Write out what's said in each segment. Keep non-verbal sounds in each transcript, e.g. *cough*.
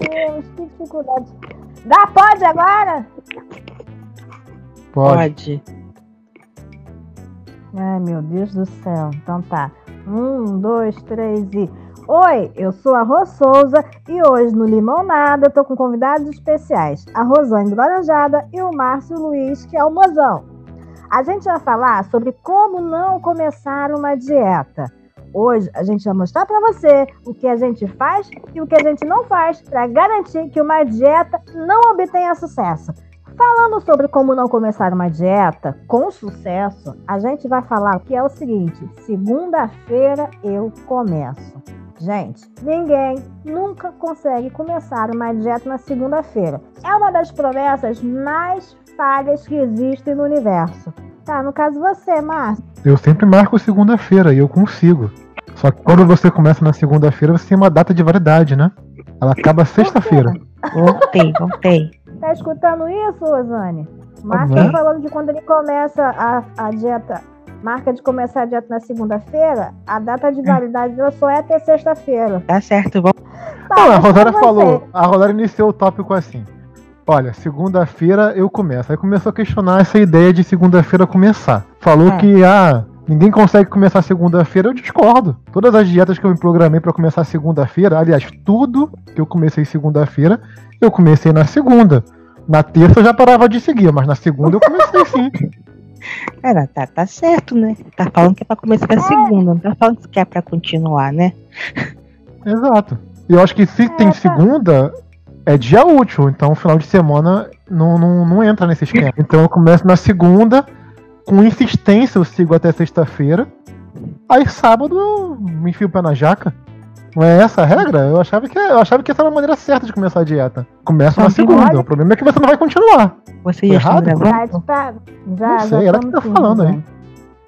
Deus, que dificuldade. Dá, pode agora? Pode. Ai, meu Deus do céu. Então tá. Um, dois, três e. Oi, eu sou a Rô Souza e hoje no Limonada eu tô com convidados especiais, a Rosane do Laranjada e o Márcio Luiz, que é o mozão. A gente vai falar sobre como não começar uma dieta. Hoje a gente vai mostrar para você o que a gente faz e o que a gente não faz para garantir que uma dieta não obtenha sucesso. Falando sobre como não começar uma dieta com sucesso, a gente vai falar que é o seguinte: segunda-feira eu começo. Gente, ninguém nunca consegue começar uma dieta na segunda-feira. É uma das promessas mais falhas que existem no universo. Tá, no caso você, Márcio. Eu sempre marco segunda-feira e eu consigo. Só que quando você começa na segunda-feira, você tem uma data de validade, né? Ela acaba sexta-feira. Voltei, *laughs* voltei. Tá escutando isso, Rosane? Márcio Uhum. tá falando que quando ele começa a, a dieta, marca de começar a dieta na segunda-feira, a data de validade dela só é até sexta-feira. Tá certo, vamos. Tá, Não, a você- falou. A Rosário iniciou o tópico assim. Olha, segunda-feira eu começo. Aí começou a questionar essa ideia de segunda-feira começar. Falou É. que, ah, ninguém consegue começar segunda-feira. Eu discordo. Todas as dietas que eu me programei pra começar segunda-feira, aliás, tudo que eu comecei segunda-feira, eu comecei na segunda. Na terça eu já parava de seguir, mas na segunda eu comecei sim. *laughs* Ela tá, tá certo, né? Tá falando que é pra começar a segunda, não tá falando que é pra continuar, né? Exato. E eu acho que se tem tá. segunda, é dia útil. Então, final de semana não, não, não entra nesse esquema. *laughs* Então, eu começo na segunda, com insistência eu sigo até sexta-feira. Aí, sábado, eu me enfio o pé na jaca. Não é essa a regra? Eu achava que, eu achava que essa era a maneira certa de começar a dieta. Começa na segunda. O problema é que você não vai continuar. Você já Errado? Já, gravando? tá, já, Não sei, já ela que estamos tá sim, falando aí. Rosane.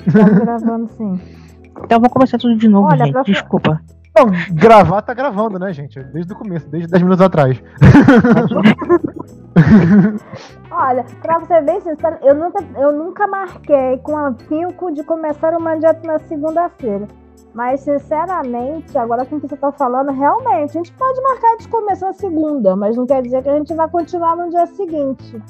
Estamos gravando sim. Então vamos começar tudo de novo, Olha, gente. pra- Desculpa. Não, gravar tá gravando, né, gente? Desde o começo, desde 10 minutos atrás. *laughs* Olha, pra você ver sincero, eu nunca, eu nunca marquei com afinco de começar uma dieta na segunda-feira. Mas, sinceramente, agora com o que você tá falando, realmente, a gente pode marcar de começar na segunda, mas não quer dizer que a gente vai continuar no dia seguinte.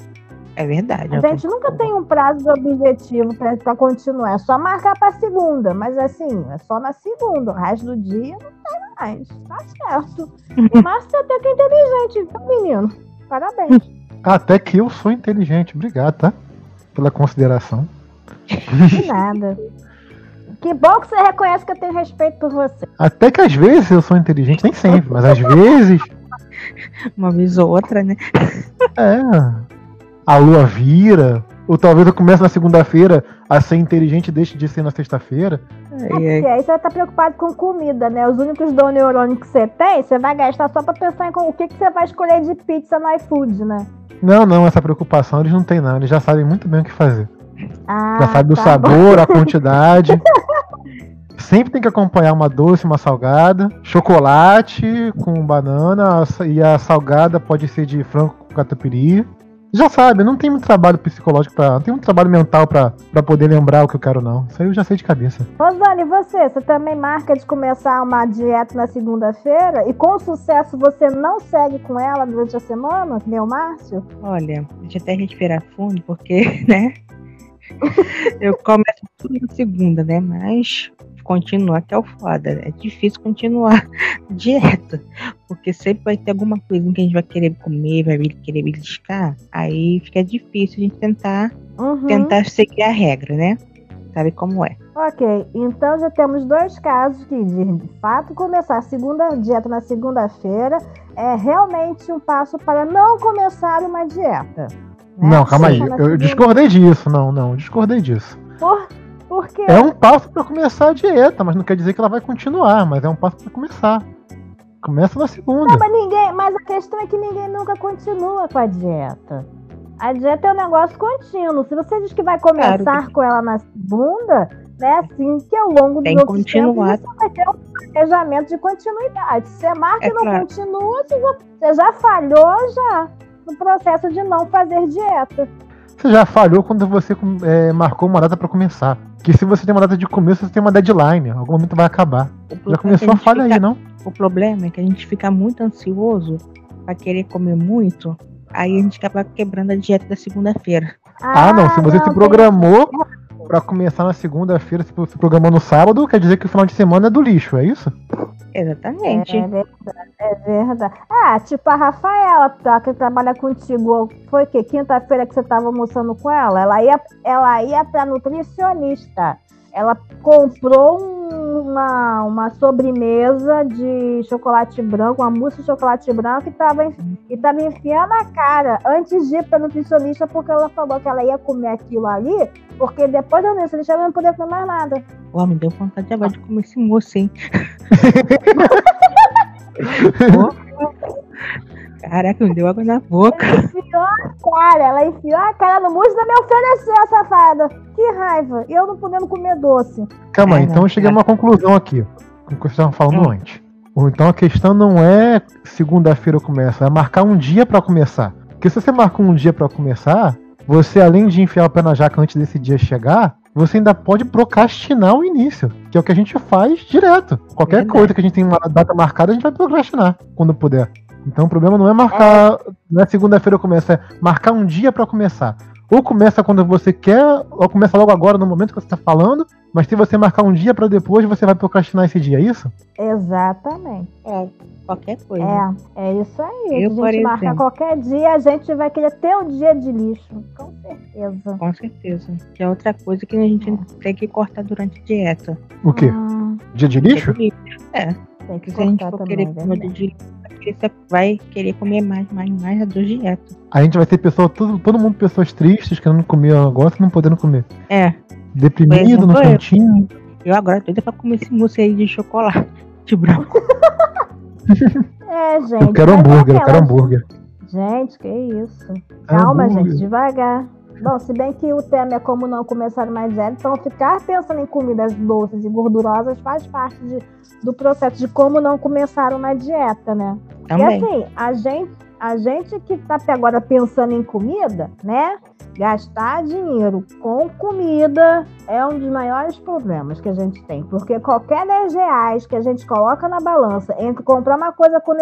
É verdade. A gente nunca tem um prazo de objetivo pra, pra continuar, é só marcar pra segunda, mas assim, é só na segunda, o resto do dia não tem mais, tá certo. Mas você até que é inteligente, viu, menino? Parabéns. Até que eu sou inteligente. Obrigado, tá? Pela consideração. De nada. Que bom que você reconhece que eu tenho respeito por você. Até que às vezes eu sou inteligente, nem sempre, mas às vezes, Uma vez ou outra, né? é. A lua vira. Ou talvez eu comece na segunda-feira a ser inteligente e deixe de ser na sexta-feira. Porque ai. aí você vai estar preocupado com comida, né? Os únicos dons neurônios que você tem, você vai gastar só pra pensar em com- o que, que você vai escolher de pizza no iFood, né? Não, não, essa preocupação eles não têm, não. Eles já sabem muito bem o que fazer. Ah, Já sabem o tá sabor, a quantidade. *laughs* Sempre tem que acompanhar uma doce, uma salgada. Chocolate com banana. E a salgada pode ser de frango com catupiry. Já sabe, não tem muito trabalho psicológico pra. Não tem muito trabalho mental pra, pra poder lembrar o que eu quero, não. Isso aí eu já sei de cabeça. Rosane, e você? Você também marca de começar uma dieta na segunda-feira e com sucesso você não segue com ela durante a semana, o Márcio? Olha, deixa eu até respirar fundo, porque, *laughs* né? Eu começo tudo na segunda, né? Mas continuar que é o foda. né? É difícil continuar a *laughs* dieta. Porque sempre vai ter alguma coisa que a gente vai querer comer, vai querer beliscar. Aí fica difícil a gente tentar, Uhum. tentar seguir a regra, né? Sabe como é. Ok, então já temos dois casos que, de de fato, começar a segunda dieta na segunda-feira é realmente um passo para não começar uma dieta. né? Não, calma aí. Eu segunda- discordei disso. Não, não, discordei disso. Por, por quê? É um passo pra começar a dieta, mas não quer dizer que ela vai continuar, mas é um passo pra começar. Começa na segunda. Não, mas, ninguém, mas a questão é que ninguém nunca continua com a dieta. A dieta é um negócio contínuo. Se você diz que vai começar Claro. com ela na segunda, né, assim que ao longo dos Tem que outros tempos continuar. você vai ter um planejamento de continuidade. Se você marca É e não claro. continua, você já, falhou já no processo de não fazer dieta. Você já falhou quando você é, marcou uma data pra começar. Que se você tem uma data de começo, você tem uma deadline. Em algum momento vai acabar. Já é começou a falha aí, não? O problema é que a gente fica muito ansioso pra querer comer muito, aí a gente acaba quebrando a dieta da segunda-feira. Ah, não. Se você se tem- programou pra começar na segunda-feira, se se programou no sábado, quer dizer que o final de semana é do lixo, é isso? Exatamente. É verdade, é verdade. Ah, tipo a Rafaela, tá, que trabalha contigo. Foi que quinta-feira que você tava almoçando com ela? Ela ia, ela ia pra nutricionista. Ela comprou um- uma, uma sobremesa de chocolate branco, uma mousse de chocolate branco e tava, e tava enfiando a cara antes de ir pra nutricionista, porque ela falou que ela ia comer aquilo ali, porque depois da nutricionista ela não ia poder comer mais nada. Ó, me deu vontade agora de comer esse moço, hein? *laughs* *laughs* *laughs* Caraca, me deu água na boca. Ela enfiou a cara, ela enfiou a cara no mousse e ainda me ofereceu, safada. Que raiva. Eu não podendo comer doce. Calma aí, É, então eu cheguei a uma conclusão aqui, com o que você estava falando Hum. antes. Ou então a questão não é segunda-feira começa, é marcar um dia pra começar. Porque se você marca um dia pra começar, você além de enfiar o pé na jaca antes desse dia chegar, você ainda pode procrastinar o início, que é o que a gente faz direto. Qualquer Verdade. coisa que a gente tem uma data marcada, a gente vai procrastinar quando puder. Então o problema não é marcar, não é segunda-feira começa, é marcar um dia pra começar. Ou começa quando você quer, ou começa logo agora no momento que você tá falando, mas se você marcar um dia pra depois, você vai procrastinar esse dia, é isso? Exatamente. É, qualquer coisa. É, é isso aí. Eu, Se a gente marcar exemplo. qualquer dia, a gente vai querer ter um dia de lixo. Com certeza. Com certeza. Que é outra coisa que a gente tem que cortar durante a dieta. O quê? Hum, Dia de lixo? É, tem que se a gente cortar for também, querer é comer verdade. de lixo, querer ser- vai querer comer mais, mais, mais a do dieta. A gente vai ter pessoa, todo, todo mundo pessoas tristes, querendo comer um negócio e não podendo comer. É, Deprimido no exemplo, eu. cantinho. eu agora tô doida pra comer esse mousse aí de chocolate *laughs* branco. *laughs* É, gente. Eu quero mas hambúrguer, eu quero hambúrguer. Gente, que isso. Calma, Hambúrguer. gente, devagar. Bom, se bem que o tema é como não começar uma dieta, então ficar pensando em comidas doces e gordurosas faz parte de- do processo de como não começar uma dieta, né? Também. E assim, a gente, a gente que tá agora pensando em comida, né? Gastar dinheiro com comida é um dos maiores problemas que a gente tem. Porque qualquer 10 reais que a gente coloca na balança entre comprar uma coisa por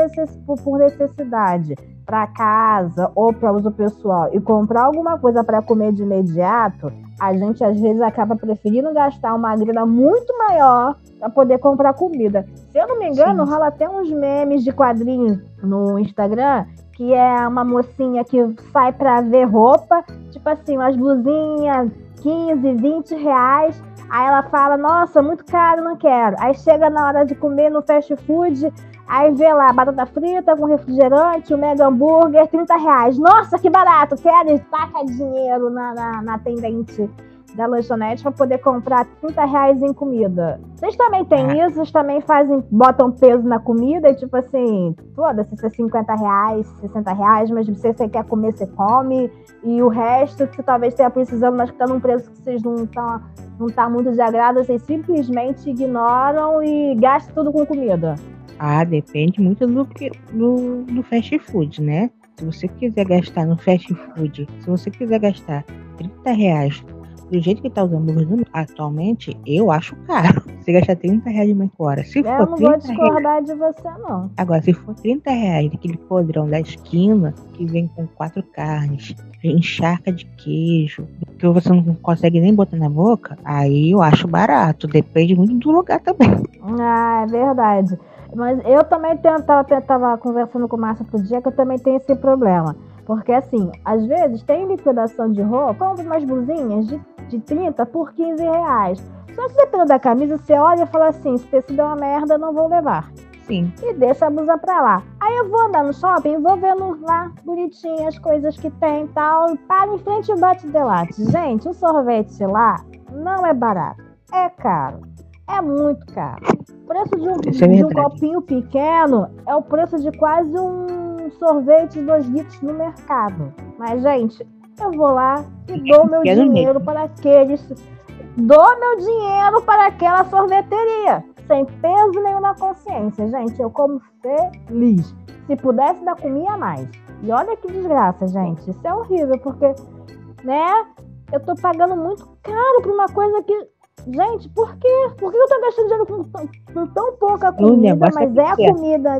necessidade para casa ou para uso pessoal e comprar alguma coisa para comer de imediato, a gente às vezes acaba preferindo gastar uma grana muito maior para poder comprar comida. Se eu não me engano, Sim. rola até uns memes de quadrinhos no Instagram que é uma mocinha que sai pra ver roupa, tipo assim, umas blusinhas 15, 20 reais. Aí ela fala, nossa, muito caro, não quero. Aí chega na hora de comer no fast food, aí vê lá batata frita com refrigerante, o mega hambúrguer, 30 reais. Nossa, que barato, quero, e taca dinheiro na, na, na atendente da lanchonete para poder comprar 30 reais em comida. Vocês também têm isso? Vocês também fazem, botam peso na comida e tipo assim, foda-se, se é 50 reais, 60 reais, mas se você quer comer, você come. E o resto que talvez tenha precisando, mas que tá num preço que vocês não tá, não tá muito de agrado, vocês simplesmente ignoram e gastam tudo com comida. Ah, depende muito do, que, do, do fast food, né? Se você quiser gastar no fast food, se você quiser gastar 30 reais do jeito que tá os hambúrgueres atualmente, eu acho caro. *laughs* Você gastar 30 reais de uma hora. Se Eu for não vou 30 reais, discordar de você, não. agora, se for 30 reais daquele podrão da esquina, que vem com quatro carnes, encharca de queijo, que você não consegue nem botar na boca, aí eu acho barato. Depende muito do lugar também. Ah, é verdade. Mas eu também tenho- tava, tava conversando com o Márcio outro dia que eu também tenho esse problema. Porque assim, às vezes tem liquidação de roupa, compra umas blusinhas de, de 30 por 15 reais. Só que dependendo da camisa, você olha e fala assim, se tecido é uma merda, não vou levar. Sim. E deixa a blusa pra lá. Aí eu vou andar no shopping, vou vendo lá bonitinho as coisas que tem e tal, e paro em frente ao Bate Delate. Gente, um sorvete lá não é barato, é caro, é muito caro. O preço de um, é de um copinho pequeno é o preço de quase um sorvete de 2 litros no mercado. Mas, gente, eu vou lá e dou meu Pequeno dinheiro mesmo. para aqueles. Dou meu dinheiro para aquela sorveteria. Sem peso nenhum na consciência, gente. Eu como feliz. Se pudesse, ainda comia mais. E olha que desgraça, gente. Isso é horrível, porque, né? Eu tô pagando muito caro por uma coisa que. Gente, por quê? Por que eu tô gastando dinheiro com, tão- com tão pouca comida, é mas é a pequeno. comida.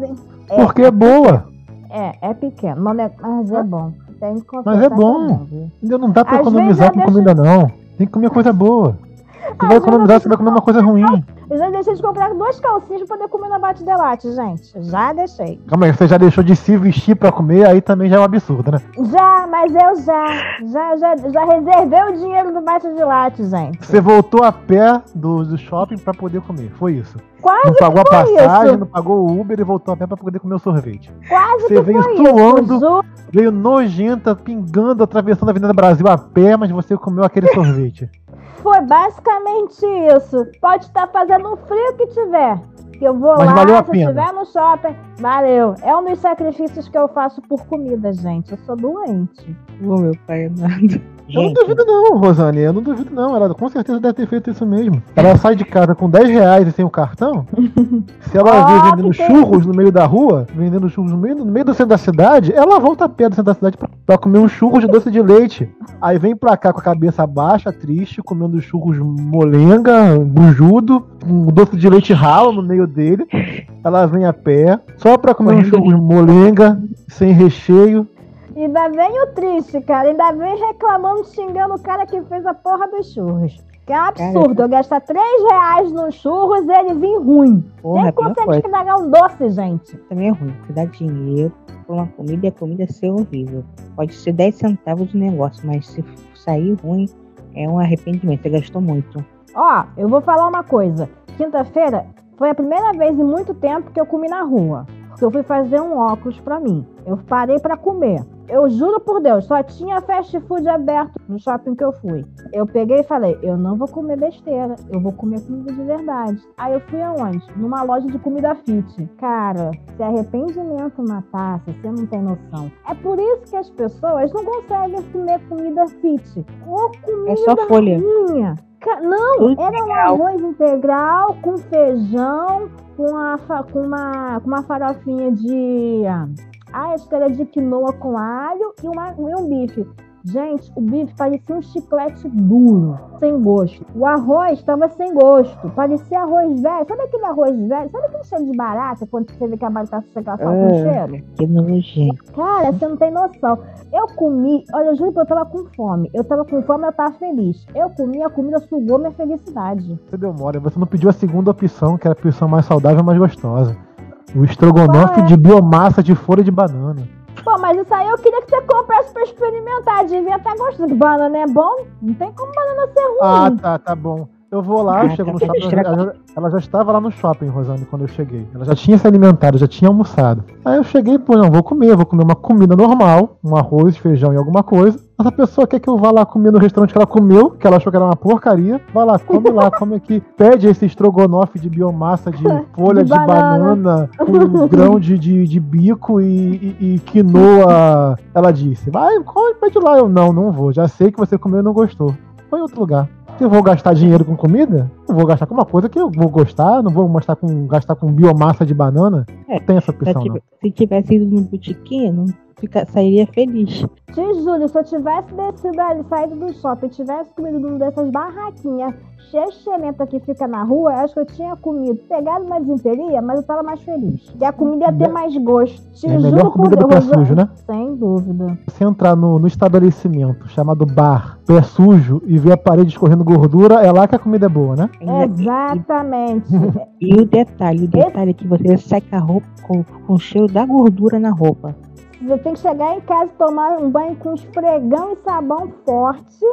É, Porque é boa. É, é pequeno, mas é, mas é bom. Tem que Mas é bom. Ainda não dá pra Às economizar vezes com eu comida, não. Tem que comer coisa boa. Você vai economizar, você vai comer uma coisa ruim. Eu já deixei de comprar duas calcinhas pra poder comer na Bate Delate, gente. Já deixei. Calma aí, você já deixou de se vestir pra comer, aí também já é um absurdo, né? Já, mas eu já. Já, já, já reservei o dinheiro do Bate Delate, gente. Você voltou a pé do, do shopping pra poder comer. Foi isso. Quase Não pagou a passagem, isso. não pagou o Uber e voltou a pé pra poder comer o sorvete. Quase Você que veio foi suando. isso. Veio nojenta, pingando, atravessando a Avenida Brasil a pé, mas você comeu aquele sorvete. Foi basicamente isso. Pode estar fazendo o frio que tiver. Que eu vou Mas lá, valeu a se pena. estiver no shopping, valeu. É um dos sacrifícios que eu faço por comida, gente. Eu sou doente. Ô, meu pai amado. Eu não duvido não, Rosane. Eu não duvido não. Ela com certeza deve ter feito isso mesmo. Ela sai de casa com 10 reais e sem o cartão. *laughs* Se ela Ó, vê vendendo churros no meio da rua, vendendo churros no meio, no meio do centro da cidade, ela volta a pé do centro da cidade pra, pra comer um churros de doce de leite. Aí vem pra cá com a cabeça baixa, triste, comendo churros molenga, bujudo, um doce de leite ralo no meio dele. Ela vem a pé, só pra comer um churros molenga, sem recheio. Ainda vem o triste, cara. Ainda vem reclamando, xingando o cara que fez a porra dos churros. Que é um absurdo. Eu gastar 3 reais nos churros e ele vir ruim. porra, Quem é consegue estragar um doce, gente? Também é ruim. Você dá dinheiro por uma comida e a comida ser horrível. Pode ser 10 centavos o negócio, mas se sair ruim, é um arrependimento. Você gastou muito. Ó, eu vou falar uma coisa. Quinta-feira foi a primeira vez em muito tempo que eu comi na rua. Porque eu fui fazer um óculos pra mim. Eu parei pra comer. Eu juro por Deus, só tinha fast food aberto no shopping que eu fui. Eu peguei e falei, eu não vou comer besteira, eu vou comer comida de verdade. Aí eu fui aonde? Numa loja de comida fit. Cara, se arrependimento matasse, você não tem noção. É por isso que as pessoas não conseguem comer comida fit. Ou comida É só folha. Ca- Não, Tudo era um arroz integral com feijão, com, a, com, uma, com uma farofinha de. Ah, acho que era de quinoa com alho e, uma, e um bife. Gente, o bife parecia um chiclete duro, sem gosto. O arroz estava sem gosto, parecia arroz velho. Sabe aquele arroz velho? Sabe aquele cheiro de barata quando você vê que a barata chega só com Ah. cheiro? Que nojento. Cara, você não tem noção. Eu comi, olha, eu juro que eu tava com fome. Eu tava com fome, eu tava feliz. Eu comi, a comida sugou minha felicidade. Você deu mole, você não pediu a segunda opção, que era a opção mais saudável e mais gostosa. O estrogonofe é? de biomassa de folha de banana. Pô, mas isso aí eu queria que você comprasse pra experimentar. Devia estar gostando. Banana é bom? Não tem como banana ser ruim. Ah, tá, tá bom. Eu vou lá, eu chego no tá shopping. Ela, ela- já estava lá no shopping, Rosane, quando eu cheguei. Ela já tinha se alimentado, já tinha almoçado. Aí eu cheguei, pô, não, vou comer, vou comer uma comida normal, um arroz, feijão e alguma coisa. Essa pessoa quer que eu vá lá comer no restaurante que ela comeu, que ela achou que era uma porcaria. Vai lá, come lá, come aqui. *laughs* Pede esse estrogonofe de biomassa de *laughs* folha de, De banana. banana. com *laughs* grão de, de, de bico e, e, e quinoa. Ela disse, vai, come, pede lá. Eu, não, não vou. Já sei que você comeu e não gostou. Foi em outro lugar. Eu vou gastar dinheiro com comida, eu vou gastar com uma coisa que eu vou gostar, não vou gastar com, gastar com biomassa de banana. É, Não tem essa Se opção, não. se tivesse ido no botiquinho, não fica, sairia feliz. Te juro, se eu tivesse descido ali, saído do shopping, e tivesse comido numa dessas barraquinhas chechelenta que fica na rua, eu acho que eu tinha comido, pegado uma desinteria, mas eu tava mais feliz. E a comida ia ter mais gosto. Te É a juro melhor por comida do pé sujo, né? Sem dúvida. Se entrar no, no estabelecimento chamado bar, pé sujo, e ver a parede escorrendo gordura, é lá que a comida é boa, né? Exatamente. *laughs* E o detalhe, o detalhe é que você com a roupa com, com o cheiro da gordura na roupa. Você tem que chegar em casa e tomar um banho com esfregão e sabão forte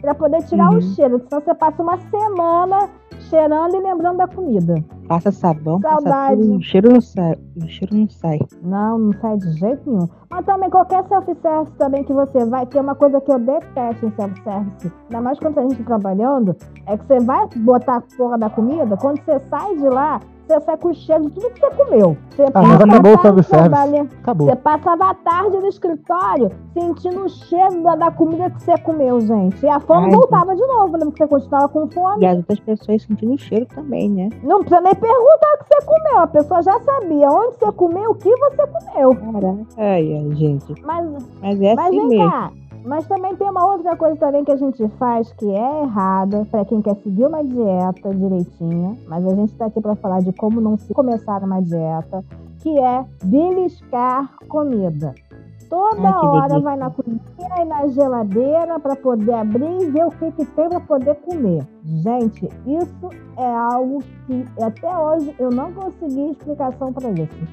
pra poder tirar Uhum. o cheiro. Senão você passa uma semana cheirando e lembrando da comida. Passa sabão, passa Saudade. tudo, o cheiro não sai. O cheiro não sai. Não, não sai de jeito nenhum. Mas também qualquer self-service também que você vai, tem uma coisa que eu detesto em self-service, ainda mais quando a gente tá trabalhando, é que você vai botar a porra da comida, quando você sai de lá, você sai com o cheiro de tudo que você comeu. Você Ah, mas passa acabou a o tarde self-service. trabalhando- Acabou. Você passava a tarde no escritório sentindo o cheiro da, da comida que você comeu, gente. E a fome Ai, voltava de novo, lembra que você continuava com fome? E as outras pessoas sentindo o cheiro também, né? Não precisa nem perguntar o que você comeu, a pessoa já sabia onde você comeu, o que você comeu. Caraca. Ai, ai, gente. Mas Mas é Mas assim vem mesmo. cá, mas também tem uma outra coisa também que a gente faz que é errada pra quem quer seguir uma dieta direitinha. Mas a gente tá aqui pra falar de como não se começar uma dieta. que é beliscar comida. Toda Ai, hora delícia. vai na cozinha e na geladeira para poder abrir e ver o que, que tem para poder comer. Gente, isso é algo que até hoje eu não consegui explicação para isso.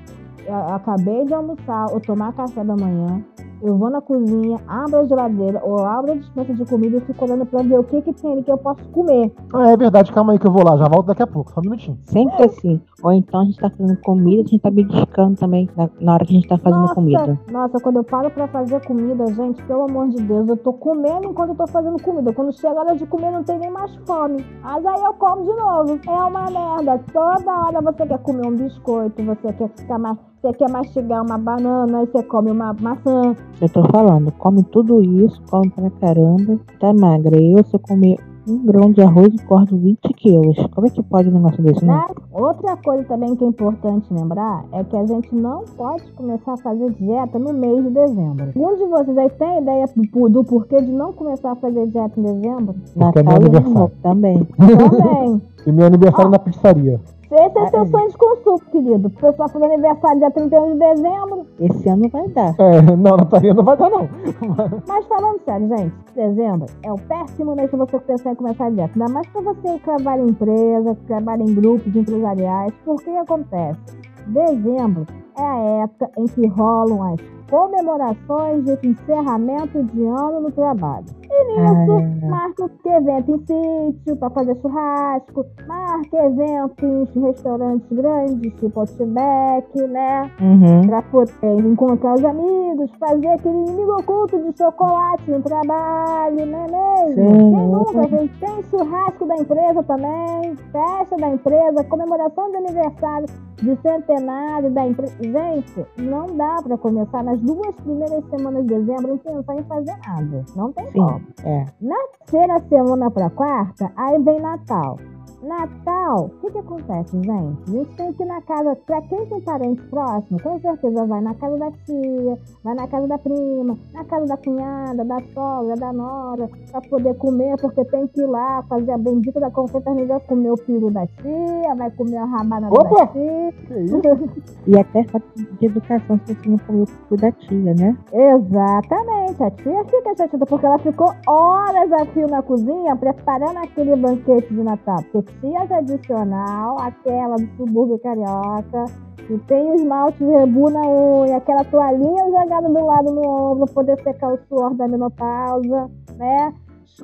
Eu acabei de almoçar ou tomar café da manhã. Eu vou na cozinha, abro a geladeira ou abro a dispensa de comida e fico olhando para ver o que, que tem ali que eu posso comer. Ah, é verdade, calma aí que eu vou lá, já volto daqui a pouco, só um minutinho. Sempre assim. Ou então a gente tá fazendo comida, a gente tá beliscando também na, na hora que a gente tá fazendo nossa, comida. Nossa, quando eu paro pra fazer comida, gente, pelo amor de Deus, eu tô comendo enquanto eu tô fazendo comida. Quando chega a hora de comer, não tem nem mais fome. Mas aí eu como de novo. É uma merda. Toda hora você quer comer um biscoito, você quer ficar mais. Você quer mastigar uma banana, aí você come uma maçã. Eu tô falando, come tudo isso, come pra caramba, tá magra. Eu, se eu comer um grão de arroz, corto 20 quilos. Como é que pode um negócio desse, né? Outra coisa também que é importante lembrar é que a gente não pode começar a fazer dieta no mês de dezembro. Algum de vocês aí tem ideia do, do porquê de não começar a fazer dieta em dezembro? Porque é meu Natal e aniversário. Também. Também. *laughs* E meu aniversário na pizzaria. Esse é Ah, seu sonho de consumo, querido. O pessoal faz aniversário dia 31 de dezembro. Esse ano vai dar. É, não, Natalia não vai dar, não. Mas falando sério, gente, dezembro é o péssimo mês pra você pensar em começar a dieta. Ainda mais pra você que trabalha em empresa, que trabalha em grupos empresariais. Porque que acontece? Dezembro é a época em que rolam as comemorações de encerramento de ano no trabalho. E nisso, Ah. marca evento em sítio para fazer churrasco, marca evento em restaurantes grandes, tipo Outback, né? Uhum. Pra poder encontrar os amigos, fazer aquele inimigo oculto de chocolate no trabalho, não é mesmo? Sim. Quem nunca fez? Tem churrasco da empresa também, festa da empresa, comemoração de aniversário de centenário da empresa. Gente, não dá pra começar nas duas primeiras semanas de dezembro não pensar em fazer nada. Não tem Sim. como. É. Na terceira semana pra quarta, aí vem Natal. Natal, o que que acontece, gente? A gente tem que ir na casa, pra quem tem parente próximo, com certeza vai na casa da tia, vai na casa da prima, na casa da cunhada, da sogra, da nora, pra poder comer, porque tem que ir lá fazer a bendita da confraternização, comer o peru da tia, vai comer a rabanada Opa! da tia. Que isso? *laughs* E até de educação se você não comeu o cu da tia, né? Exatamente, a tia fica chateada porque ela ficou horas a fio na cozinha preparando aquele banquete de Natal. Porque tia tradicional, aquela do subúrbio carioca, que tem o esmalte rebu na unha, aquela toalhinha jogada do lado no ombro pra poder secar o suor da menopausa, né?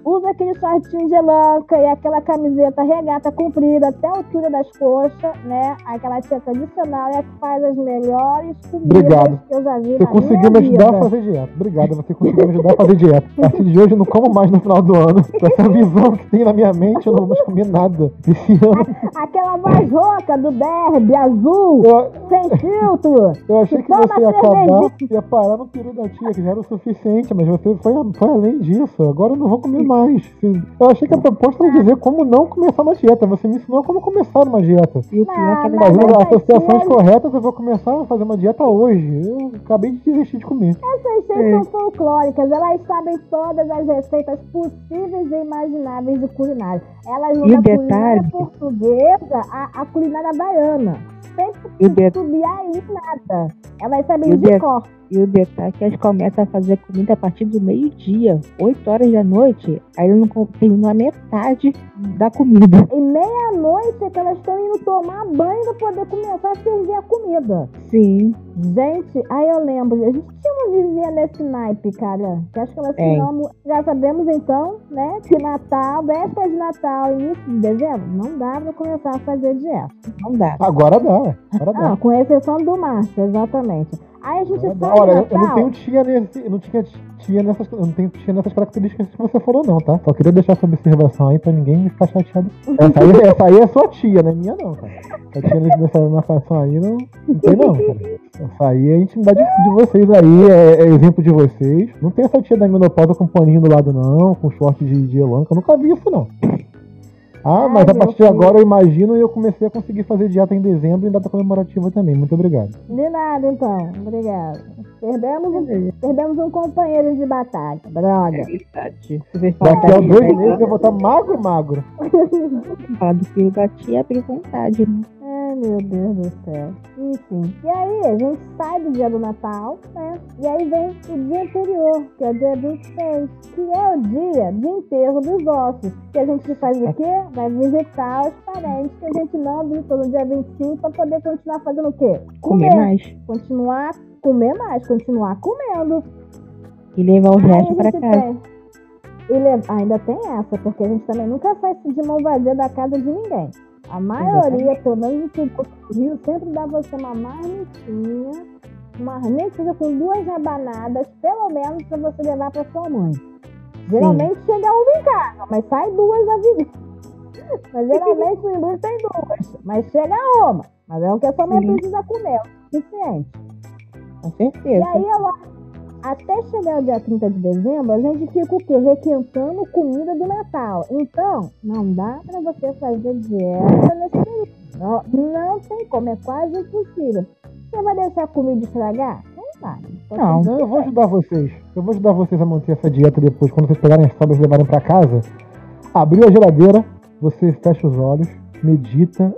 Usa aquele shortinho de elanca e aquela camiseta regata comprida até a altura das coxas, né? Aquela tia tradicional é a que faz as melhores comidas Obrigado. que eu já vi Você na conseguiu me ajudar vida. a fazer dieta. Obrigado, você conseguiu me ajudar a fazer dieta. A partir de hoje eu não como mais no final do ano. Com essa visão que tem na minha mente, eu não vou mais comer nada. Esse ano Aquela voz rouca do derby azul, eu, sem filtro. *laughs* eu achei que Toma você ia acabar, ia parar no peru da tia, que já era o suficiente, mas você foi, foi além disso. Agora eu não vou comer mais. Sim. Eu achei que a proposta era dizer como não começar uma dieta. Você me ensinou como começar uma dieta. E o pior que Não, Fazendo mas associações corretas, eu vou começar a fazer uma dieta hoje. Eu acabei de desistir de comer. Essas seis são folclóricas, elas sabem todas as receitas possíveis e imagináveis de culinária. Elas vão E da culinária portuguesa à, à culinária baiana. Sem subiar em nada. Elas sabem de de- cor. E o detalhe é que elas começam a fazer comida a partir do meio-dia, 8 horas da noite, aí não com- terminou a metade da comida. E meia-noite é que elas estão indo tomar banho para poder começar a servir a comida. Sim. Gente, aí eu lembro, a gente tinha uma vizinha nesse naipe, cara. Que acho que ela se. Já sabemos então, né? Que Natal, véspera de Natal, início de dezembro, não dá pra começar a fazer dieta. Não dá. Agora dá, agora dá. Ah, com exceção do Márcio, exatamente. Aí a gente dá. sai Olha, de eu- eu não tenho tia nesse. Eu não tinha tia nessas. Eu não tenho tia nessas características que você falou, não, tá? Só queria deixar essa observação aí pra ninguém ficar chateado. Essa aí, essa aí é sua tia, não é minha não, cara. Essa tia nessa marcação aí não, não tem não, cara. Essa aí é intimidade de vocês aí, é, é exemplo de vocês. Não tem essa tia da menopausa com paninho do lado, não, com short de, de elanca. Eu nunca vi isso, não. Ah, mas a partir de agora eu imagino e eu comecei a conseguir fazer dieta em dezembro em data comemorativa também. Muito obrigado. De nada, então. Obrigado. Perdemos, um- perdemos um companheiro de batalha. Droga. É verdade. Daqui a dois tia, meses eu vou estar magro, magro. *laughs* falar do filho da tia, abre vontade, né? Ai, meu Deus do céu. Enfim. E aí, a gente sai do dia do Natal, né? E aí vem o dia anterior, que é o dia 26, que é o dia de enterro dos ossos. Que a gente faz o quê? Vai visitar os parentes que a gente não visitou no dia 25 para poder continuar fazendo o quê? Comer mais. Continuar comer mais, continuar comendo. E levar o resto a pra gente casa. tem- E ainda tem essa, porque a gente também nunca sai de mão vazia da casa de ninguém. A maioria, pelo menos no Rio, sempre dá você uma marmitinha, uma, nem que seja com duas rabanadas, pelo menos pra você levar pra sua mãe. Geralmente chega uma em casa, mas sai duas da vida. Mas geralmente no embrulho tem duas, mas chega uma. Mas é o que a sua mãe Sim. precisa comer, é o suficiente. Com E certeza. aí, eu acho, até chegar o dia 30 de dezembro, a gente fica o quê? Requentando comida do Natal. Então, não dá pra você fazer dieta nesse período. Não, não tem como, é quase impossível. Você vai deixar a comida estragar? Não vai. Não. Não, eu vou ajudar vocês. Eu vou ajudar vocês a manter essa dieta depois, quando vocês pegarem as sobras e levarem pra casa. Abriu a geladeira, você fecha os olhos, medita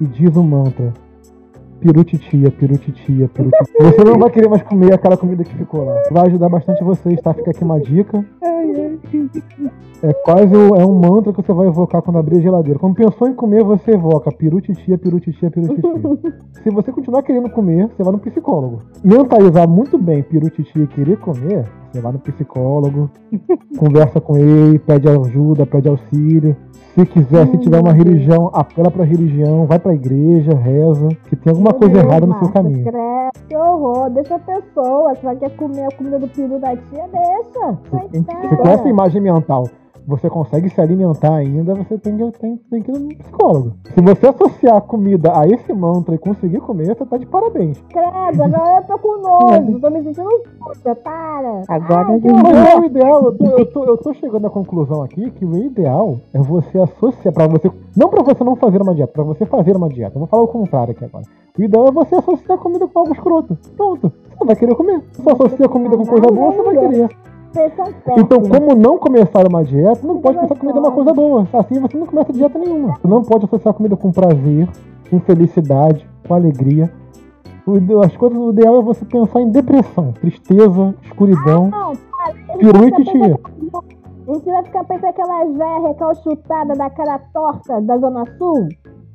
e diz o mantra. Pirutitia, pirutitia, pirutitia. Você não vai querer mais comer aquela comida que ficou lá. Vai ajudar bastante vocês, tá? Fica aqui uma dica. É quase o- é um mantra que você vai evocar quando abrir a geladeira. Quando pensou em comer, você evoca pirutitia, pirutitia, pirutitia. Se você continuar querendo comer, você vai no psicólogo. Mentalizar muito bem pirutitia e querer comer, você vai no psicólogo, *laughs* conversa com ele, pede ajuda, pede auxílio. Se quiser, se tiver uma religião, apela pra religião, vai pra igreja, reza, que tem alguma coisa Meu errada no seu Deus, caminho. Que horror, deixa a pessoa. Se ela quer comer a comida do peru da tia, deixa. Você com essa imagem mental, você consegue se alimentar ainda, você tem que, tem, tem que ir no psicólogo. Se você associar a comida a esse mantra e conseguir comer, você tá de parabéns. Credo, agora eu tô com nojo, tô me sentindo suja, para. Agora Ai, gente- Mas é o ideal, eu tô, eu, tô, eu tô chegando à conclusão aqui que o ideal é você associar, pra você, não pra você não fazer uma dieta, pra você fazer uma dieta. Eu vou falar o contrário aqui agora. O ideal é você associar a comida com algo escroto. Pronto, você vai querer comer. Se você associa a comida com coisa boa, você vai querer. Então, como não começar uma dieta, não pode pensar que comida é uma coisa boa. Assim você não começa dieta nenhuma. Você não pode associar comida com prazer, com felicidade, com alegria. As coisas, o ideal é você pensar em depressão, tristeza, escuridão, Não, para. Ele peru e titia. A gente vai ficar pensando aquelas velhas recalchutadas da cara torta da Zona Sul,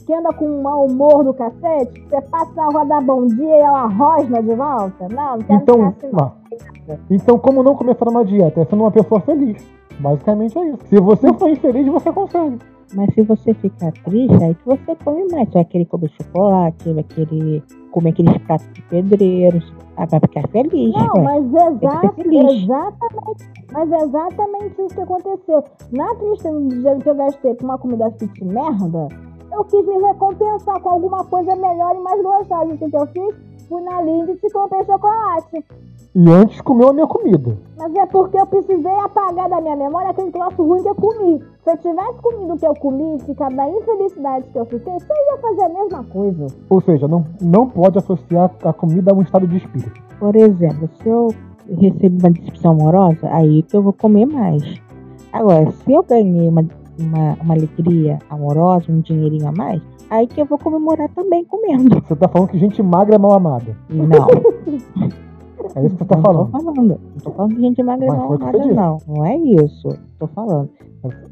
que anda com um mau humor do cacete, que você passa na rua dar bom dia e ela rosna de volta. Não, não quero Então, ficar assim, não. Então, como não começar uma dieta? É sendo uma pessoa feliz. Basicamente é isso. Se você for infeliz, você consegue. Mas se você ficar triste, aí que você come mais. Você vai querer comer chocolate, vai querer comer aqueles pratos de pedreiros. Ah, vai ficar feliz. Não, ué. mas Tem que ser exa feliz. exatamente, mas é exatamente isso que aconteceu. Na tristeza do dinheiro que eu gastei com uma comida fit merda, eu quis me recompensar com alguma coisa melhor e mais gostosa. O que eu fiz? Fui na Lindt e comprei chocolate. E antes comeu a minha comida. Mas é porque eu precisei apagar da minha memória aquele troço ruim que eu comi. Se eu tivesse comido o que eu comi e ficado na infelicidade que eu fiquei, você ia fazer a mesma coisa. Ou seja, não, não pode associar a comida a um estado de espírito. Por exemplo, se eu recebo uma decepção amorosa, aí que eu vou comer mais. Agora, se eu ganhei uma, uma, uma alegria amorosa, um dinheirinho a mais, aí que eu vou comemorar também comendo. Você tá falando que gente magra é mal amada. Não, *laughs* É isso que você tá não falando. tô falando. Não tô falando de gente magra Mas não, que você nada disse. não. Não é isso. Tô falando.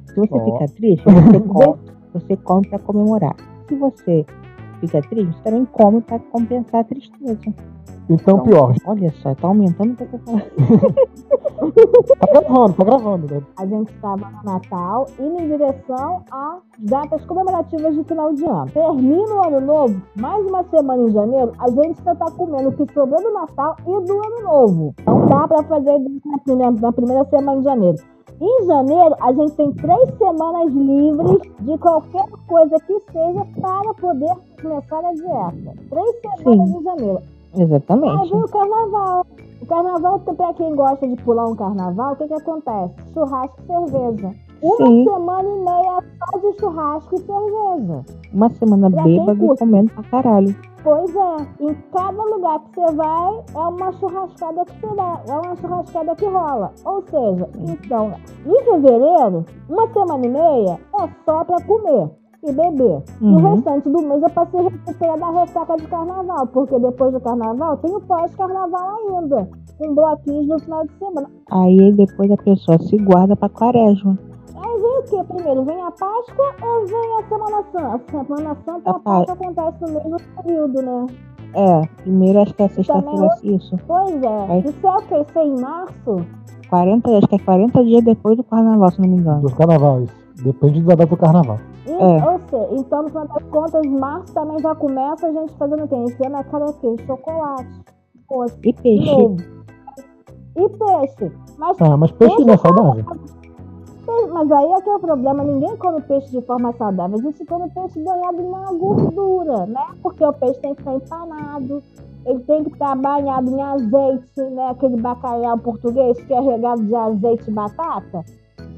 Se você Ó. fica triste, você *laughs* come, você come pra comemorar. Se você fica triste, também come pra compensar a tristeza. Então, pior. Olha só, tá aumentando o que eu tô falando. *laughs* Tá gravando, tá gravando. Né? A gente estava no Natal indo em direção às datas comemorativas de final de ano. Termina o ano novo, mais uma semana em janeiro, a gente ainda tá comendo o que sobrou do Natal e do ano novo. Não dá para fazer na primeira, na primeira semana de janeiro. Em janeiro, a gente tem três semanas livres de qualquer coisa que seja para poder começar a dieta. Três semanas Sim. em janeiro. Aí Exatamente. vem o carnaval. O carnaval, pra quem gosta de pular um carnaval, o que que acontece? Churrasco e cerveja. Uma Sim. semana e meia só de churrasco e cerveja. Uma semana Pra bêbada e comendo pra caralho. Pois é, em cada lugar que você vai, é uma churrascada que você dá, é uma churrascada que rola. Ou seja, então, em fevereiro, uma semana e meia é só pra comer. e beber. Uhum. No restante do mês é pra se recuperar da ressaca de carnaval, porque depois do carnaval tem o pós-carnaval ainda, com bloquinhos no final de semana. Aí depois a pessoa se guarda pra quaresma. Aí vem o que primeiro? Vem a Páscoa ou vem a Semana Santa? A Semana Santa, A a Páscoa acontece no mesmo período, né? É, primeiro acho que é sexta-feira isso. Pois é. Aí- Isso é o que? Isso é em março? 40, acho que é 40 dias depois do carnaval, se não me engano. Do carnaval, isso. Depende da data do carnaval. E- É. Ou seja, então, no final das contas, março também já começa a gente fazendo o quê? Enfiando a cara aqui, chocolate, doce, E peixe. novo. E peixe. Mas, Ah, mas peixe não é saudável. Mas aí é que é o problema, ninguém come peixe de forma saudável. A gente come peixe banhado na gordura, né? Porque o peixe tem que estar empanado, ele tem que estar banhado em azeite, né? Aquele bacalhau português que é regado de azeite e batata.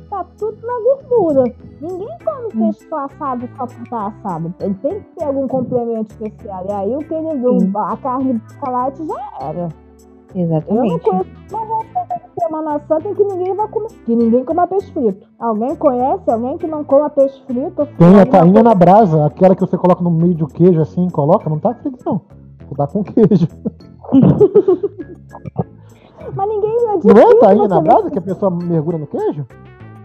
Tá tudo na gordura. Ninguém come peixe só assado só por estar assado. Ele tem que ter algum complemento especial. E aí o que ele a carne de chocolate já era. Eu não Exatamente. conheço uma receita de Semana Santa em que ninguém vai comer. Que ninguém coma peixe frito. Alguém conhece alguém que não coma peixe frito? Tem a tainha na brasa, aquela que você coloca no meio do queijo assim, coloca, não tá frito não. Tá com *laughs* queijo. Mas ninguém é Não é tainha na brasa que a pessoa mergulha no queijo?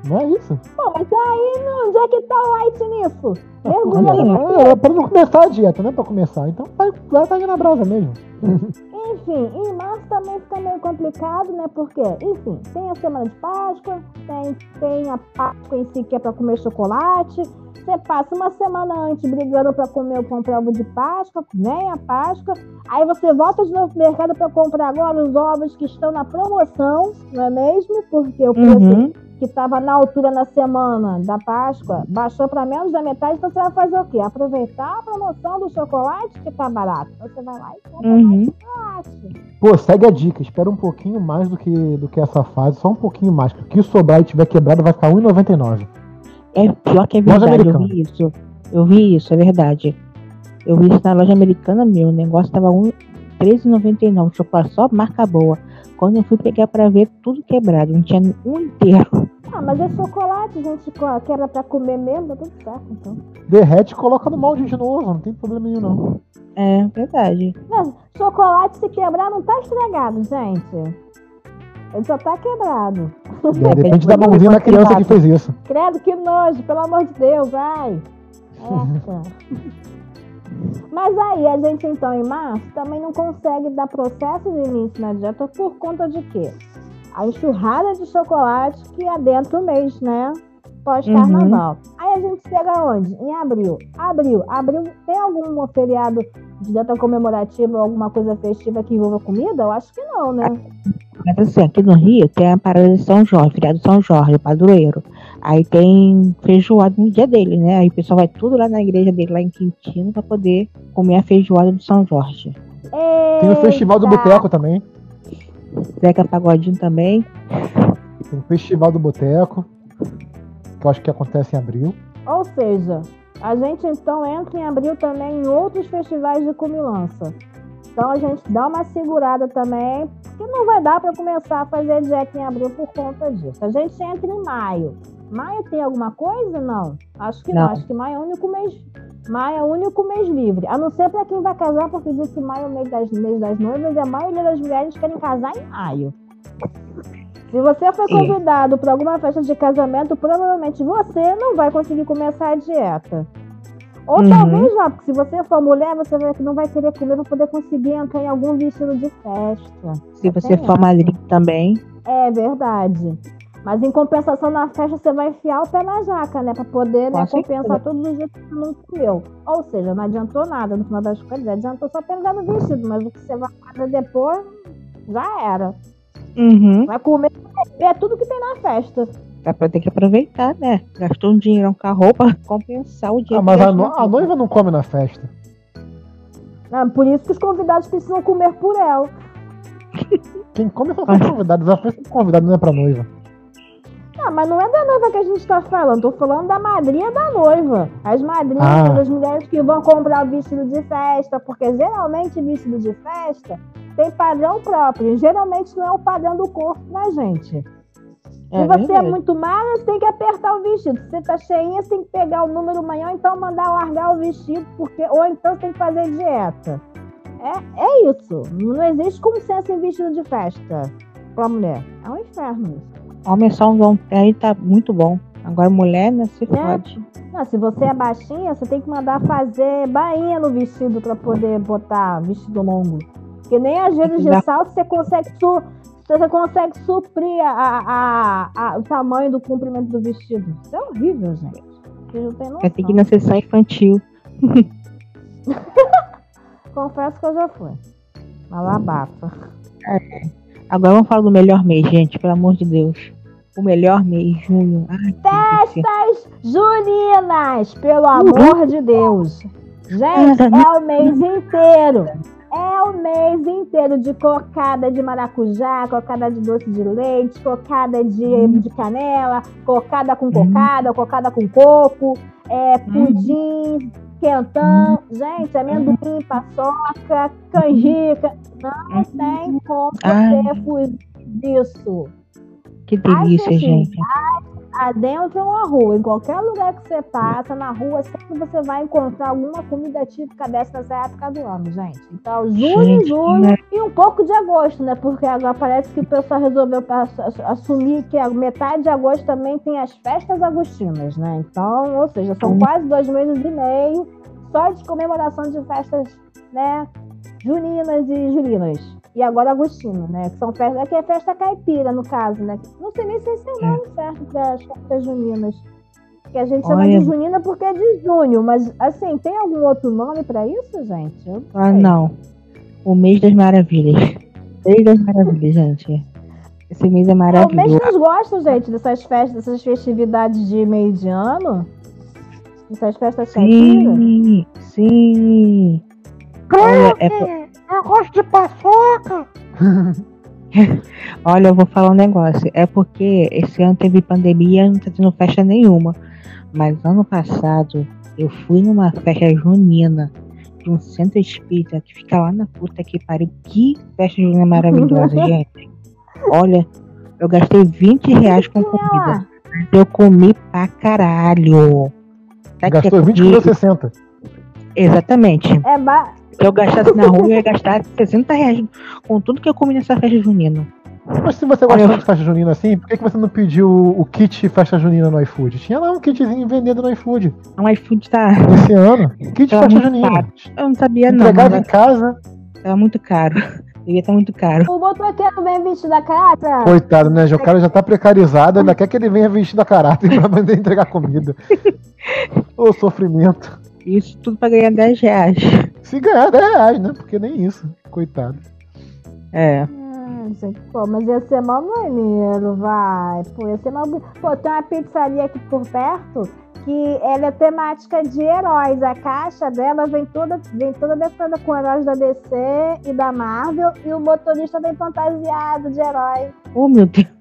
Não é isso? Pô, mas aí, não, onde é que tá o white nisso? Mergulha no É, é pra não começar a dieta, não é pra começar. Então vai, vai tainha na brasa mesmo. Enfim, em março também fica meio complicado, né? Porque, enfim, tem a semana de Páscoa, tem, tem a Páscoa em si que é pra comer chocolate. Você passa uma semana antes brigando pra comer o pão pra ovo de Páscoa, vem a Páscoa. Aí você volta de novo pro mercado pra comprar agora os ovos que estão na promoção, não é mesmo? Porque o preço Uhum. Que estava na altura na semana da Páscoa baixou para menos da metade, então você vai fazer o quê? Aproveitar a promoção do chocolate que tá barato. Você vai lá e compra Uhum. chocolate. Pô, segue a dica, espera um pouquinho mais do que, do que essa fase, só um pouquinho mais. porque O que sobrar e tiver quebrado vai ficar R$1,99. É pior que é verdade, eu vi isso. Eu vi isso, é verdade. Eu vi isso na loja americana meu, o negócio tava um- R$13,99, chocolate só marca boa. Quando eu fui pegar pra ver, tudo quebrado, não tinha um inteiro. Ah, mas é chocolate, gente, que era pra comer mesmo, tá tudo certo, então. Derrete e coloca no molde de novo, não tem problema nenhum não. É verdade. Não, chocolate se quebrar não tá estragado, gente. Ele só tá quebrado. É, depende da mãozinha da criança que fez isso. Credo, que nojo, pelo amor de Deus, ai. *laughs* Eca. Mas aí, a gente então em março também não consegue dar processo de início na dieta por conta de quê? A enxurrada de chocolate que adentra o mês, né? Pós-carnaval. Aí a gente chega onde? Em abril. Abril. Abril tem algum feriado de data comemorativa ou alguma coisa festiva que envolva comida? Eu acho que não, né? Mas assim, aqui no Rio tem a parada de São Jorge, feriado de São Jorge, o padroeiro. Aí tem feijoada no dia dele, né? Aí o pessoal vai tudo lá na igreja dele, lá em Quintino, pra poder comer a feijoada do São Jorge. Tem o Festival do Eita! Boteco também. Zeca Pagodinho também. Tem o Festival do Boteco, que eu acho que acontece em abril. Ou seja, a gente então entra em abril também em outros festivais de comilança. Então a gente dá uma segurada também, porque não vai dar para começar a fazer dieta em abril por conta disso. A gente entra em maio. Maio tem alguma coisa? Não. Acho que não. Não. Acho que maio é o único mês. Maio é o único mês livre. A não ser para quem vai casar, porque diz que maio é o mês das, mês das noivas e a maioria das mulheres querem casar em maio. Se você foi convidado para alguma festa de casamento, provavelmente você não vai conseguir começar a dieta. Ou Uhum. talvez já, porque se você for mulher, você vai- não vai querer comer para poder conseguir entrar em algum vestido de festa. Se você for madrinha também. É verdade. Mas em compensação na festa você vai enfiar o pé na jaca, né? Pra poder né, compensar todos os dias que você não comeu. Ou seja, não adiantou nada no final das contas. Adiantou só pegar no vestido, mas o que você vai fazer depois já era. Uhum. Vai comer é tudo que tem na festa. Dá pra ter que aproveitar, né? Gastou um dinheirão com a roupa, *laughs* compensar o dia. Ah, mas a, no- a noiva não come na festa. Ah, por isso que os convidados precisam comer por ela. Quem come são os convidados. A festa do convidado não é pra noiva. Ah, mas não é da noiva que a gente tá falando, tô falando da madrinha da noiva. As madrinhas, Ah. as mulheres que vão comprar o vestido de festa, porque geralmente vestido de festa tem padrão próprio. Geralmente não é o padrão do corpo da gente. Se É você é muito magra, você tem que apertar o vestido. Se você tá cheinha, você tem que pegar o número maior, então mandar largar o vestido, porque ou então você tem que fazer dieta. É, é isso. Não existe consciência em vestido de festa pra mulher. É um inferno isso. Homem é só um dom aí tá muito bom. Agora mulher, né, se fode. Não, se você é baixinha, você tem que mandar fazer bainha no vestido pra poder botar vestido longo. Porque nem as vezes de salto você consegue, su você consegue suprir a, a- a- o tamanho do comprimento do vestido. Isso é horrível, gente. Vocês não tem Vai ter que ir na sessão infantil. *laughs* Confesso que eu já fui. Mas lá abafa. Agora vamos falar do melhor mês, gente, pelo amor de Deus. O melhor mês, junho. Ai. Festas juninas, pelo amor de Deus. Gente, é o mês inteiro. É o mês inteiro de cocada de maracujá, cocada de doce de leite, cocada de, de canela, cocada com cocada, cocada com coco, é, pudim, quentão. Gente, amendoim, paçoca, canjica. Não tem como Ai. você fugir disso. Que delícia, assim, gente. Adentro ou na rua, em qualquer lugar que você passa, na rua, sempre você vai encontrar alguma comida típica dessa época do ano, gente. Então, junho, Gente, julho né? e um pouco de agosto, né? Porque agora parece que o pessoal resolveu ass- ass- assumir que a metade de agosto também tem as festas agostinas, né? Então, ou seja, são quase dois meses e meio só de comemoração de festas, né? Juninas e julinas. E agora Agostinho, né? Que são festas. Aqui é festa caipira, no caso, né? Não sei nem se esse é o nome certo para as festas juninas. Que a gente chama Olha. de junina porque é de junho. Mas, assim, tem algum outro nome para isso, gente? Eu Ah, não. O mês das maravilhas. Mês das maravilhas, gente. Esse mês é É o mês maravilhoso. que gostam, gente, dessas festas, dessas festividades de meio de ano. Essas festas caipiras. Sim, sim. Olha, é po- Eu gosto de paçoca. *laughs* olha, eu vou falar um negócio. É porque esse ano teve pandemia e não tá tendo festa nenhuma. Mas ano passado eu fui numa festa junina de um centro espírita que fica lá na puta que pariu. Que festa junina maravilhosa, *laughs* gente. Olha, eu gastei 20 reais com comida. Eu comi pra caralho. Que Gastou é 20 comigo? por 60. Exatamente. É ba... Se eu gastasse na rua, eu ia gastar 60 reais com tudo que eu comi nessa festa junina. Mas se você gosta eu- de festa junina assim, por que, que você não pediu o kit festa junina no iFood? Tinha lá um kitzinho vendendo no iFood O iFood tá. esse ano. Kit Tá festa junina. caro. Eu não sabia, não. Entregava Mas em casa. tava muito caro. Devia estar muito caro. O motoqueiro vem vestido da cara. Coitado, né? O cara já tá precarizado, ainda quer que ele venha vestido a caráter *laughs* pra poder entregar comida. Ô sofrimento. Isso tudo pra ganhar 10 reais. Se ganhar 10 reais, né? Porque nem isso. Coitado. É. Gente, pô, mas ia ser mó maneiro, vai. Pô, ia ser mó... Pô, tem uma pizzaria aqui por perto que ela é temática de heróis. A caixa dela vem toda, vem toda decorada com heróis da DC e da Marvel e o motorista vem fantasiado de herói. Oh, meu Deus.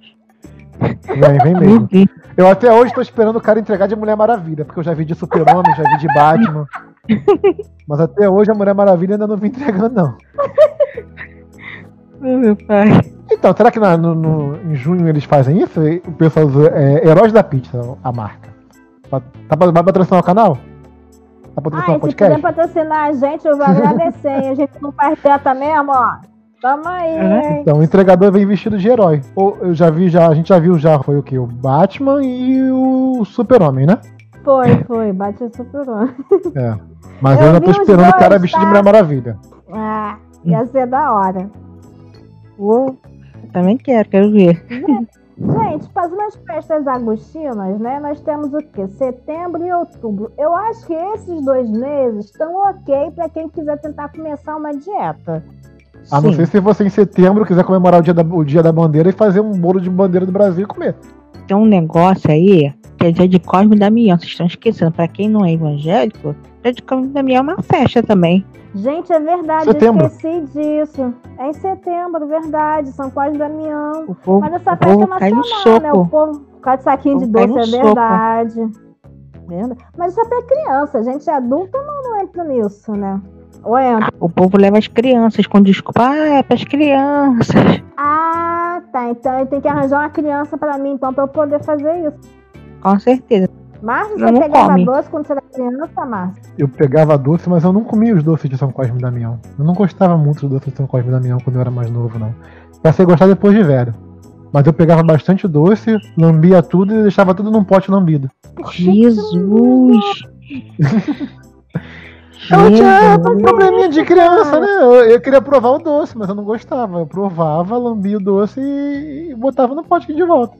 Vem, vem mesmo. Eu até hoje tô esperando o cara entregar de Mulher Maravilha, porque eu já vi de Super-Homem, já vi de Batman. *laughs* Mas até hoje a Mulher Maravilha ainda não vem entregando, não. Oh, meu pai. Então, será que na- no, no- em junho eles fazem isso? O pessoal é, Heróis da Pizza, a marca. Tá, tá, vai patrocinar o canal? Tá patrocinar Ai, o se podcast? puder patrocinar a gente, eu vou agradecer. hein? A gente não faz dieta mesmo, ó. Tamo aí, hein? Então, o entregador vem vestido de herói. Ou eu já vi, já, a gente já viu já, foi o que? O Batman e o Super-Homem, né? Foi, foi. Bate o super É. Mas Eu eu ainda tô esperando o cara vestido de tá? Mulher Maravilha. Ah, ia ser da hora. Uou. Eu também quero, quero ver. *laughs* Gente, para as festas agostinas, né? Nós temos o quê? Setembro e outubro. Eu acho que esses dois meses estão ok para quem quiser tentar começar uma dieta. A não ser se você em setembro quiser comemorar o dia, da, o dia da bandeira e fazer um bolo de bandeira do Brasil e comer. Tem um negócio aí que é dia de Cosme e Damião. Vocês estão esquecendo. Pra quem não é evangélico, dia de Cosme e Damião é uma festa também. Gente, é verdade, Setembro. eu esqueci disso. É em setembro, verdade. São Quase Damião. O povo, Mas essa o festa é cai no nacional, né? O soco. povo por causa de saquinho de cai doce, é soco. verdade. Verdade. Mas isso é pra criança. Gente adulta não, não entra nisso, né? Entra? O povo leva as crianças com desculpa. Ah, é pras crianças. Ah, tá. Então eu tenho que arranjar uma criança pra mim, então, pra eu poder fazer isso. Com certeza. Márcio, Não, você pegava come. doce quando você era criança, Márcio? Eu pegava doce, mas eu não comia os doces de São Cosme e Damião. Eu não gostava muito dos doces de São Cosme e Damião quando eu era mais novo, não. Passei a gostar depois de velho. Mas eu pegava bastante doce, lambia tudo e deixava tudo num pote lambido. Jesus! *laughs* Eu tinha Jesus. um probleminha de criança, né? Eu, eu queria provar o doce, mas eu não gostava. Eu provava, lambia o doce e, e botava no pote de volta.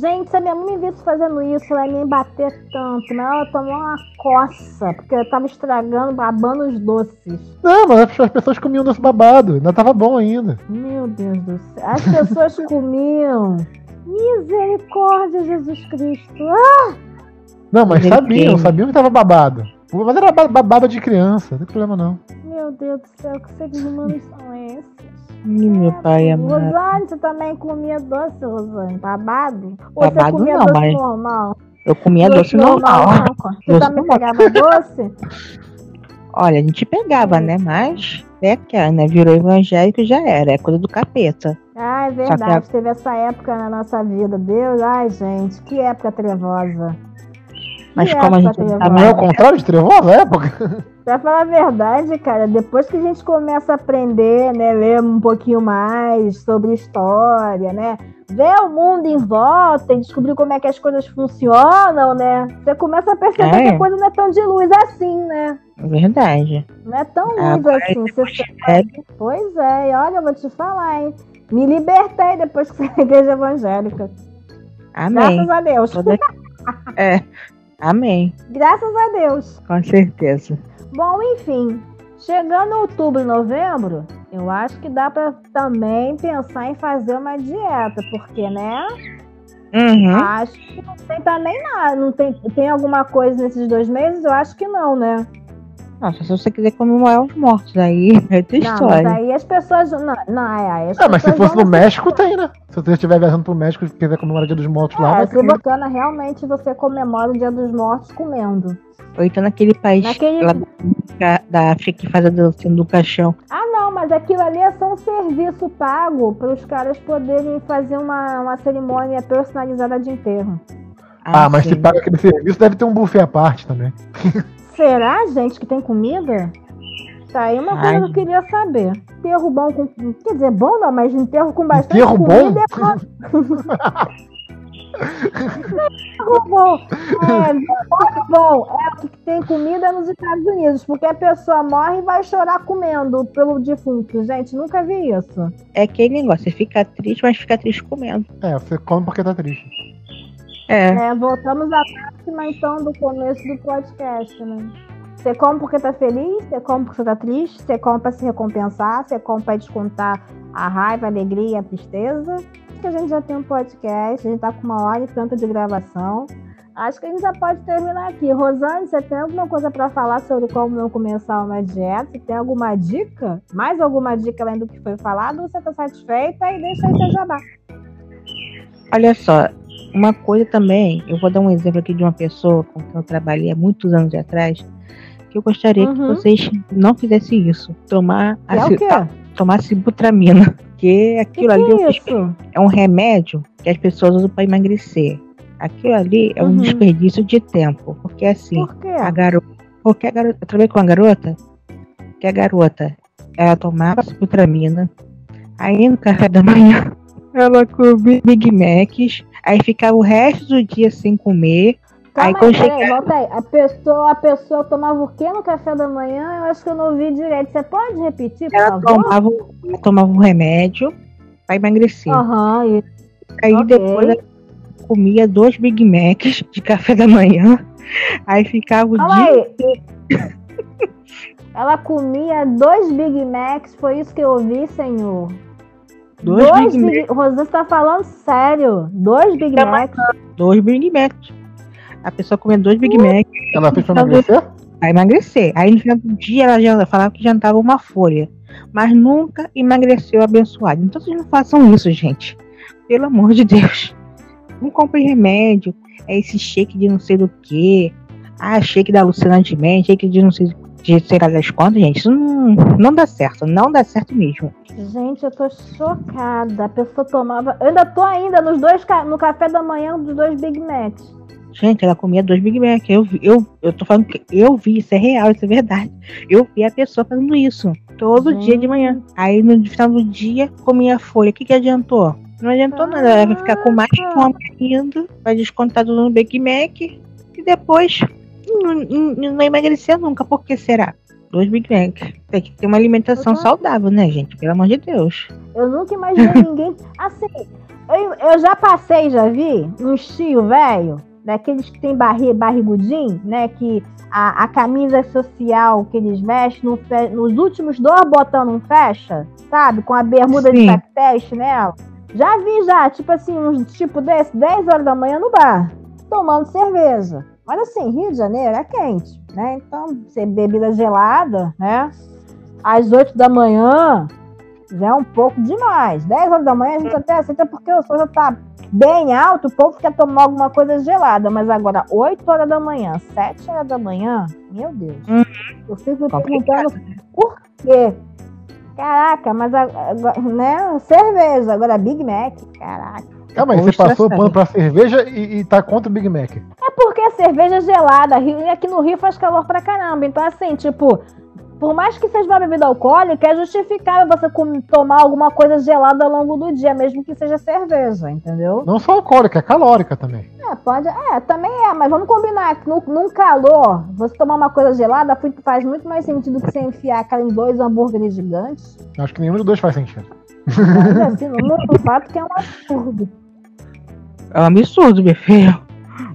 Gente, se a minha mãe me visse fazendo isso, ela ia me bater tanto, mas ela tomou uma coça, porque eu tava estragando, babando os doces. Não, mas as pessoas comiam doce babado, ainda tava bom ainda. Meu Deus do céu. As pessoas *laughs* comiam. Misericórdia, Jesus Cristo. Ah, Não, mas sabiam, sabiam que tava babado. Mas era ba- babado de criança, não tem problema não. meu Deus do céu, que seres humanos são esses? Ih, meu pai amado. Rosane, você também comia doce, Rosane? Babado? Ou você Babado comia não, doce mas- normal? Eu comia doce normal. não? Você Doce também normal. pegava doce? Olha, a gente pegava, né? Mas é aquela, né? Virou evangélico já era. É coisa do capeta. Ah, é Só que verdade. Teve essa época na nossa vida. Deus, ai, gente, que época trevosa. Mas Que como a gente trevosa. Não é o contrário de trevosa época? *laughs* Pra falar a verdade, cara, depois que a gente começa a aprender, né, ler um pouquinho mais sobre história, né, ver o mundo em volta e descobrir como é que as coisas funcionam, né, você começa a perceber É. que a coisa não é tão de luz assim, né? É verdade. Não é tão Ah, luz mas assim. Você... É, Pois é, e olha, eu vou te falar, hein. Me libertei depois que saí da igreja evangélica. amém. Graças a Deus. Toda- *laughs* É, amém. Graças a Deus. Com certeza. Bom, enfim, chegando outubro e novembro, eu acho que dá pra também pensar em fazer uma dieta, porque, né? Uhum. Acho que não tem também nada. Não tem, tem alguma coisa nesses dois meses? Eu acho que não, né? Nossa, se você quiser comemorar os mortos, aí *laughs* é outra Não, mas história. aí as pessoas. Não, não as Ah, mas se fosse no se- México, tem, né? Se você estiver viajando pro México e quiser comemorar o Dia dos Mortos lá, É, vai se ter. bacana, realmente você comemora o Dia dos Mortos comendo. Ou então naquele país Naquele- lá da, da África que faz a dancinha do caixão. Ah, não, mas aquilo ali é só um serviço pago para os caras poderem fazer uma, uma cerimônia personalizada de enterro. Ah, mas se paga aquele serviço, deve ter um buffet à parte também. *laughs* Será, gente, que tem comida? Tá aí uma coisa Ai. que eu queria saber. Enterro bom com. Quer dizer, bom não, mas enterro com bastante Enterro bom? comida é bom. enterro bom. É, enterro bom. É o que tem comida nos Estados Unidos, porque a pessoa morre e vai chorar comendo pelo defunto. Gente, nunca vi isso. É aquele negócio, você fica triste, mas fica triste comendo. É, você come porque tá triste. É. É, voltamos à próxima, então, do começo do podcast, né? Você come porque tá feliz, você come porque você tá triste, você come pra se recompensar, você come pra descontar a raiva, a alegria, a tristeza. Acho que a gente já tem um podcast, a gente tá com uma hora e tanta de gravação. Acho que a gente já pode terminar aqui. Rosane, você tem alguma coisa pra falar sobre como não começar uma dieta? Você tem alguma dica? Mais alguma dica além do que foi falado? Você tá satisfeita e deixa aí seu jabá? Olha só, uma coisa também, eu vou dar um exemplo aqui de uma pessoa com quem eu trabalhei há muitos anos atrás, que eu gostaria que Uhum. vocês não fizessem isso. Tomar, É aci- quê? tomar cibutramina. Porque *laughs* Que aquilo que ali é é um é um remédio que as pessoas usam para emagrecer. Aquilo ali é um Uhum. desperdício de tempo. Porque assim, Por a garota. Porque a garota. Eu trabalhei com uma garota que a garota ela tomava cibutramina. Aí no café da manhã ela comia Big Macs. Aí ficava o resto do dia sem comer. Aí Calma quando aí, peraí, volta aí. A pessoa, a pessoa tomava o que no café da manhã? Eu acho que eu não ouvi direito. Você pode repetir, por Ela favor? tomava, ela tomava um remédio para emagrecer. Aham, e- Aí ok. depois ela comia dois Big Macs de café da manhã. Aí ficava o calma dia aí. Ela comia dois Big Macs, foi isso que eu ouvi, senhor. Dois Big Big Rosana, você tá falando sério? Dois Big Tá Macs? dois Big Macs. A pessoa comia dois Big Macs Ela fez pra emagrecer? pra emagrecer. Aí no final do dia ela já falava que jantava uma folha. Mas nunca emagreceu abençoado. Então vocês não façam isso, gente. Pelo amor de Deus. Não comprem remédio. É esse shake de não sei do que. Ah, shake da Luciana de Man, shake de não sei do de tirar das contas, gente, isso não, não dá certo, não dá certo mesmo. Gente, eu tô chocada. A pessoa tomava. Eu ainda tô ainda nos dois no café da manhã dos dois Big Macs. Gente, ela comia dois Big Mac. Eu, eu, eu tô falando que eu vi, isso é real, isso é verdade. Eu vi a pessoa fazendo isso todo Gente. dia de manhã. Aí no final do dia comia folha. O que, que adiantou? Não adiantou ah, nada. Ela vai ficar com mais fome ainda. Vai descontar tudo no Big Mac. E depois não, não, não emagrecer nunca. Por que será? Dois Big Mac. Tem que ter uma alimentação saudável, né, gente? Pelo amor de Deus. Eu nunca imaginei *laughs* ninguém. Assim, eu, eu já passei, já vi, um tio velho daqueles que tem barri, barrigudinho, né? Que a, a, camisa social que eles vestem, no, nos últimos dois botões não fecha, sabe? Com a bermuda Sim. de teste nela. Já vi já, tipo assim, uns tipo desse, 10 horas da manhã no bar, tomando cerveja. Mas assim, Rio de Janeiro é quente, né? Então, ser bebida gelada, né? Às 8 da manhã, já é um pouco demais. 10 horas da manhã a gente até aceita porque o sol já tá bem alto, o povo quer tomar alguma coisa gelada. Mas agora, 8 horas da manhã, 7 horas da manhã, meu Deus. Uhum. Eu fico me perguntando por quê. Caraca, mas agora, né? Cerveja, agora Big Mac, caraca. Calma aí, você passou o pano pra cerveja e, e tá contra o Big Mac. É porque a cerveja é gelada. E aqui no Rio faz calor pra caramba. Então, assim, tipo, por mais que seja uma bebida alcoólica, é justificável você tomar alguma coisa gelada ao longo do dia, mesmo que seja cerveja, entendeu? Não só alcoólica, é calórica também. É, pode. É, também é, mas vamos combinar que no, num calor, você tomar uma coisa gelada faz muito mais sentido que você enfiar aquela em dois hambúrgueres gigantes. Acho que nenhum dos dois faz sentido. Mas assim, no fato que é um absurdo. É um absurdo, meu filho.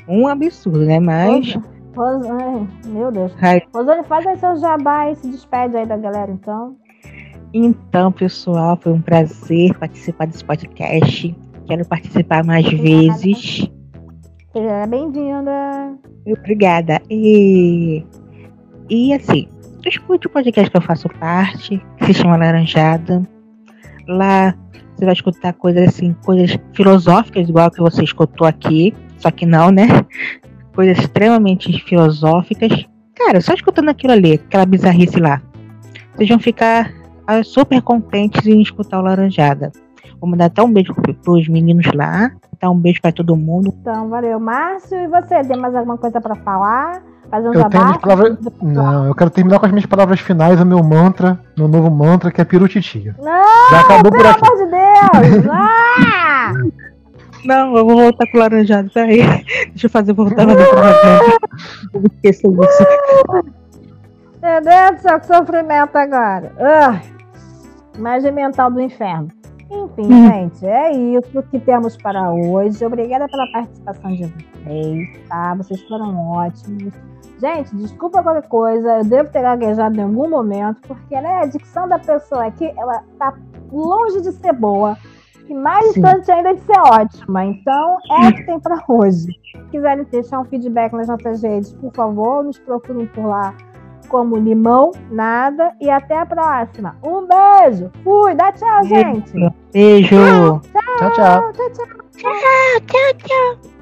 Um absurdo, né? Mas. Rosane, meu Deus. Ai. Rosane, faz aí seu jabá e se despede aí da galera, então. Então, pessoal, foi um prazer participar desse podcast. Quero participar mais Obrigada. vezes. Seja bem-vinda. Obrigada. E, e assim, escute o podcast que eu faço parte, que se chama Laranjada. Lá você vai escutar coisas assim, coisas filosóficas, igual que você escutou aqui. Só que não, né? *laughs* coisas extremamente filosóficas. Cara, só escutando aquilo ali, aquela bizarrice lá, vocês vão ficar ah, super contentes em escutar o Laranjada. Vou mandar até um beijo pros meninos lá. Dar um beijo para todo mundo. Então, valeu. Márcio, e você? Tem mais alguma coisa para falar? Fazer um eu tenho palavras... Não, eu quero terminar com as minhas palavras finais, o meu mantra, meu novo mantra, que é pirutitia. Não, Já acabou pelo por aqui. amor de Deus! *laughs* ah! Não, eu vou voltar com o laranjado, peraí. Deixa eu fazer, voltar a fazer propaganda. Eu esqueci disso. Meu Deus do céu, que sofrimento agora. Uh, imagem mental do inferno. Enfim, hum. gente, é isso que temos para hoje. Obrigada pela participação de vocês, tá? Vocês foram ótimos. Gente, desculpa qualquer coisa, eu devo ter gaguejado em algum momento, porque né, a dicção da pessoa aqui, ela tá longe de ser boa e mais Sim. distante ainda de ser ótima. Então, é o que tem para hoje. Se quiserem deixar um feedback nas nossas redes, por favor, nos procurem por lá como Limão Nada. E até a próxima. Um beijo. Fui. Dá tchau, gente. Beijo. Tchau, tchau. Tchau, tchau. Tchau, tchau, tchau.